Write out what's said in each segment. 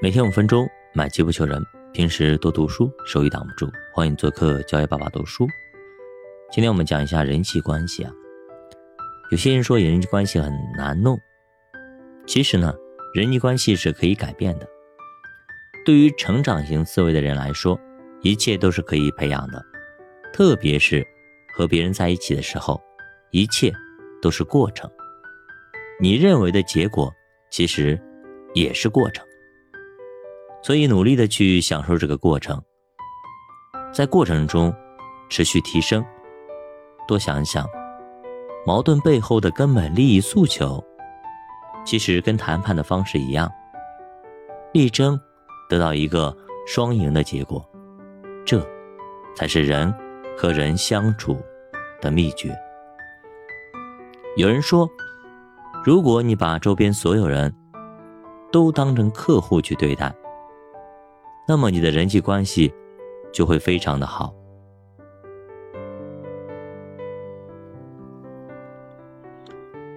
每天五分钟，买机不求人。平时多读书，手艺挡不住。欢迎做客教育爸爸读书。今天我们讲一下人际关系啊。有些人说人际关系很难弄，其实呢，人际关系是可以改变的。对于成长型思维的人来说，一切都是可以培养的。特别是和别人在一起的时候，一切都是过程。你认为的结果，其实也是过程。所以，努力的去享受这个过程，在过程中持续提升。多想一想，矛盾背后的根本利益诉求，其实跟谈判的方式一样，力争得到一个双赢的结果。这，才是人和人相处的秘诀。有人说，如果你把周边所有人都当成客户去对待，那么你的人际关系就会非常的好。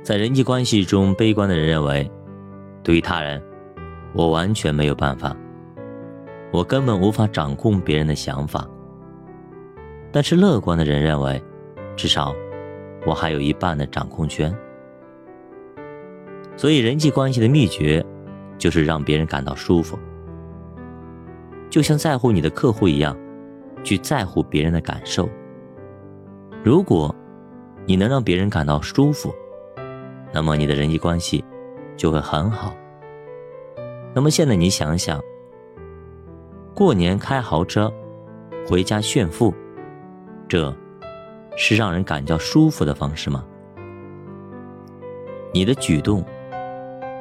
在人际关系中，悲观的人认为，对于他人，我完全没有办法，我根本无法掌控别人的想法。但是乐观的人认为，至少我还有一半的掌控权。所以，人际关系的秘诀就是让别人感到舒服。就像在乎你的客户一样，去在乎别人的感受。如果你能让别人感到舒服，那么你的人际关系就会很好。那么现在你想想，过年开豪车，回家炫富，这是让人感觉舒服的方式吗？你的举动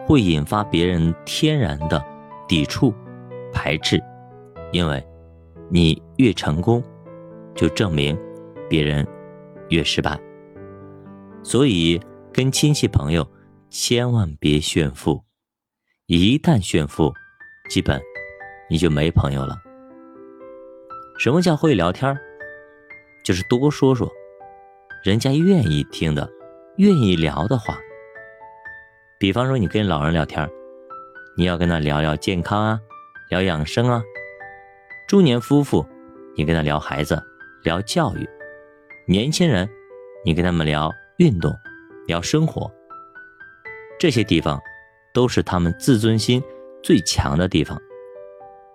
会引发别人天然的抵触、排斥。因为，你越成功，就证明别人越失败。所以，跟亲戚朋友千万别炫富，一旦炫富，基本你就没朋友了。什么叫会聊天？就是多说说人家愿意听的、愿意聊的话。比方说，你跟老人聊天，你要跟他聊聊健康啊，聊养生啊。中年夫妇，你跟他聊孩子，聊教育；年轻人，你跟他们聊运动，聊生活。这些地方都是他们自尊心最强的地方，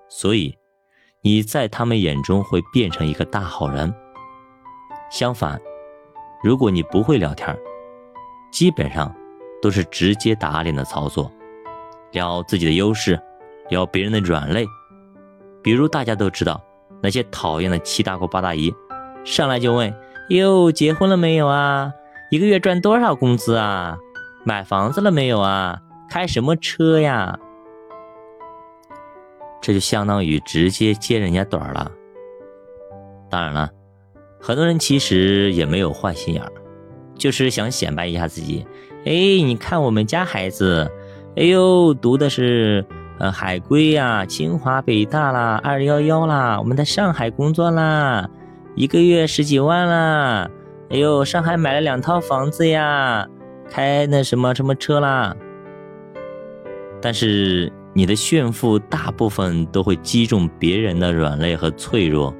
所以你在他们眼中会变成一个大好人。相反，如果你不会聊天，基本上都是直接打脸的操作，聊自己的优势，聊别人的软肋。比如大家都知道那些讨厌的七大姑八大姨，上来就问：哟，结婚了没有啊？一个月赚多少工资啊？买房子了没有啊？开什么车呀？这就相当于直接揭人家短了。当然了，很多人其实也没有坏心眼儿，就是想显摆一下自己。哎，你看我们家孩子，哎呦，读的是。呃，海归呀，清华、北大啦，二幺幺啦，我们在上海工作啦，一个月十几万啦。哎呦，上海买了两套房子呀，开那什么什么车啦。但是你的炫富大部分都会击中别人的软肋和脆弱，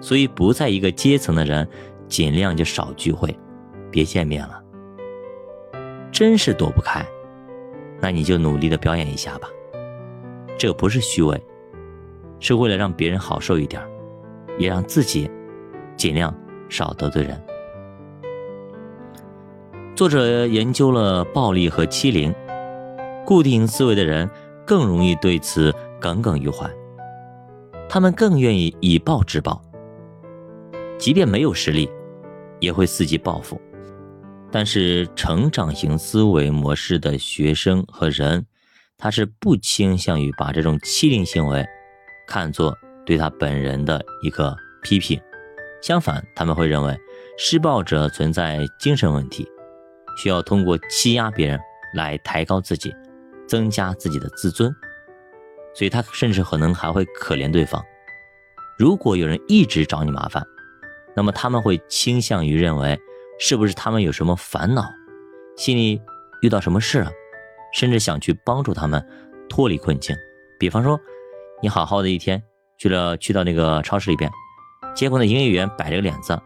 所以不在一个阶层的人，尽量就少聚会，别见面了。真是躲不开，那你就努力的表演一下吧。这不是虚伪，是为了让别人好受一点，也让自己尽量少得罪人。作者研究了暴力和欺凌，固定思维的人更容易对此耿耿于怀，他们更愿意以暴制暴，即便没有实力，也会伺机报复。但是成长型思维模式的学生和人。他是不倾向于把这种欺凌行为看作对他本人的一个批评，相反，他们会认为施暴者存在精神问题，需要通过欺压别人来抬高自己，增加自己的自尊，所以他甚至可能还会可怜对方。如果有人一直找你麻烦，那么他们会倾向于认为是不是他们有什么烦恼，心里遇到什么事了。甚至想去帮助他们脱离困境，比方说，你好好的一天去了，去到那个超市里边，结果呢，营业员摆着个脸子，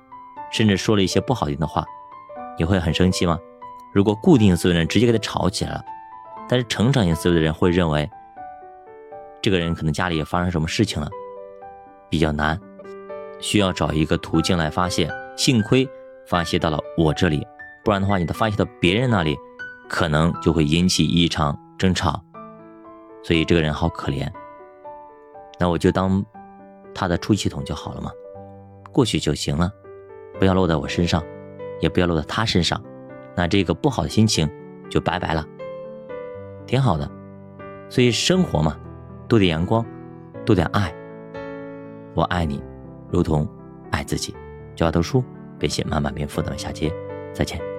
甚至说了一些不好听的话，你会很生气吗？如果固定思维的人直接跟他吵起来了，但是成长型思维的人会认为，这个人可能家里也发生什么事情了，比较难，需要找一个途径来发泄。幸亏发泄到了我这里，不然的话，你的发泄到别人那里，可能就会引起一场争吵。所以这个人好可怜，那我就当他的出气筒就好了嘛，过去就行了，不要落在我身上，也不要落在他身上。那这个不好的心情就拜拜了，挺好的。所以生活嘛，多点阳光，多点爱。我爱你，如同爱自己。教他读书，别写慢慢变富的下节，再见。